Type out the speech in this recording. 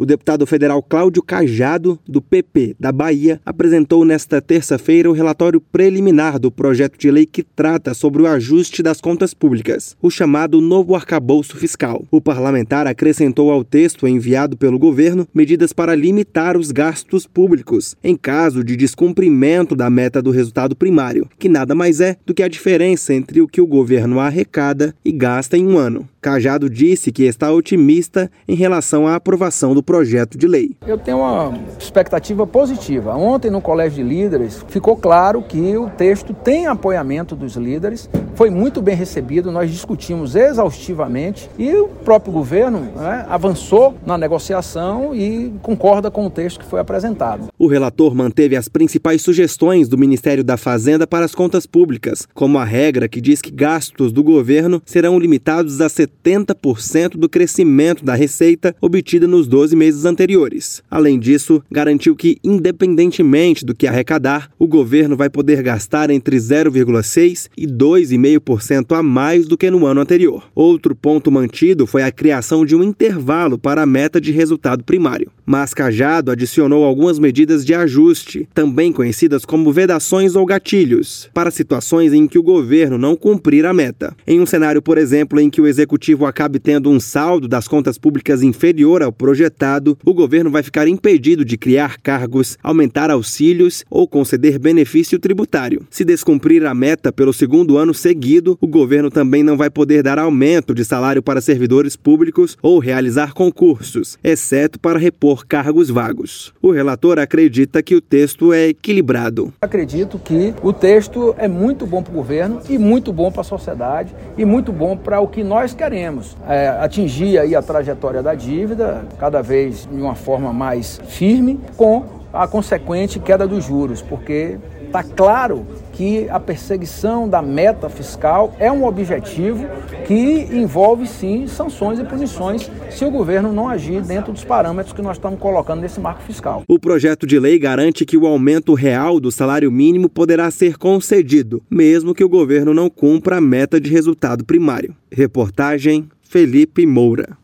O deputado federal Cláudio Cajado, do PP da Bahia, apresentou nesta terça-feira o relatório preliminar do projeto de lei que trata sobre o ajuste das contas públicas, o chamado novo arcabouço fiscal. O parlamentar acrescentou ao texto enviado pelo governo medidas para limitar os gastos públicos em caso de descumprimento da meta do resultado primário, que nada mais é do que a diferença entre o que o governo arrecada e gasta em um ano. Cajado disse que está otimista em relação à aprovação do projeto de lei. Eu tenho uma expectativa positiva. Ontem, no Colégio de Líderes, ficou claro que o texto tem apoiamento dos líderes, foi muito bem recebido, nós discutimos exaustivamente e o próprio governo né, avançou na negociação e concorda com o texto que foi apresentado. O relator manteve as principais sugestões do Ministério da Fazenda para as contas públicas, como a regra que diz que gastos do governo serão limitados a 70% do crescimento da receita obtida nos 12 meses anteriores. Além disso, garantiu que, independentemente do que arrecadar, o governo vai poder gastar entre 0,6% e 2,5% a mais do que no ano anterior. Outro ponto mantido foi a criação de um intervalo para a meta de resultado primário. Mas Cajado adicionou algumas medidas de ajuste, também conhecidas como vedações ou gatilhos, para situações em que o governo não cumprir a meta. Em um cenário, por exemplo, em que o executivo acabe tendo um saldo das contas públicas inferior ao projetado, o governo vai ficar impedido de criar cargos, aumentar auxílios ou conceder benefício tributário. Se descumprir a meta pelo segundo ano seguido, o governo também não vai poder dar aumento de salário para servidores públicos ou realizar concursos, exceto para repor cargos vagos. O relator acredita que o texto é equilibrado. Acredito que o texto é muito bom para o governo e muito bom para a sociedade e muito bom para o que nós queremos. É, atingir aí a trajetória da dívida cada vez de uma forma mais firme com a consequente queda dos juros, porque está claro que a perseguição da meta fiscal é um objetivo que envolve sim sanções e punições se o governo não agir dentro dos parâmetros que nós estamos colocando nesse marco fiscal. O projeto de lei garante que o aumento real do salário mínimo poderá ser concedido, mesmo que o governo não cumpra a meta de resultado primário. Reportagem Felipe Moura.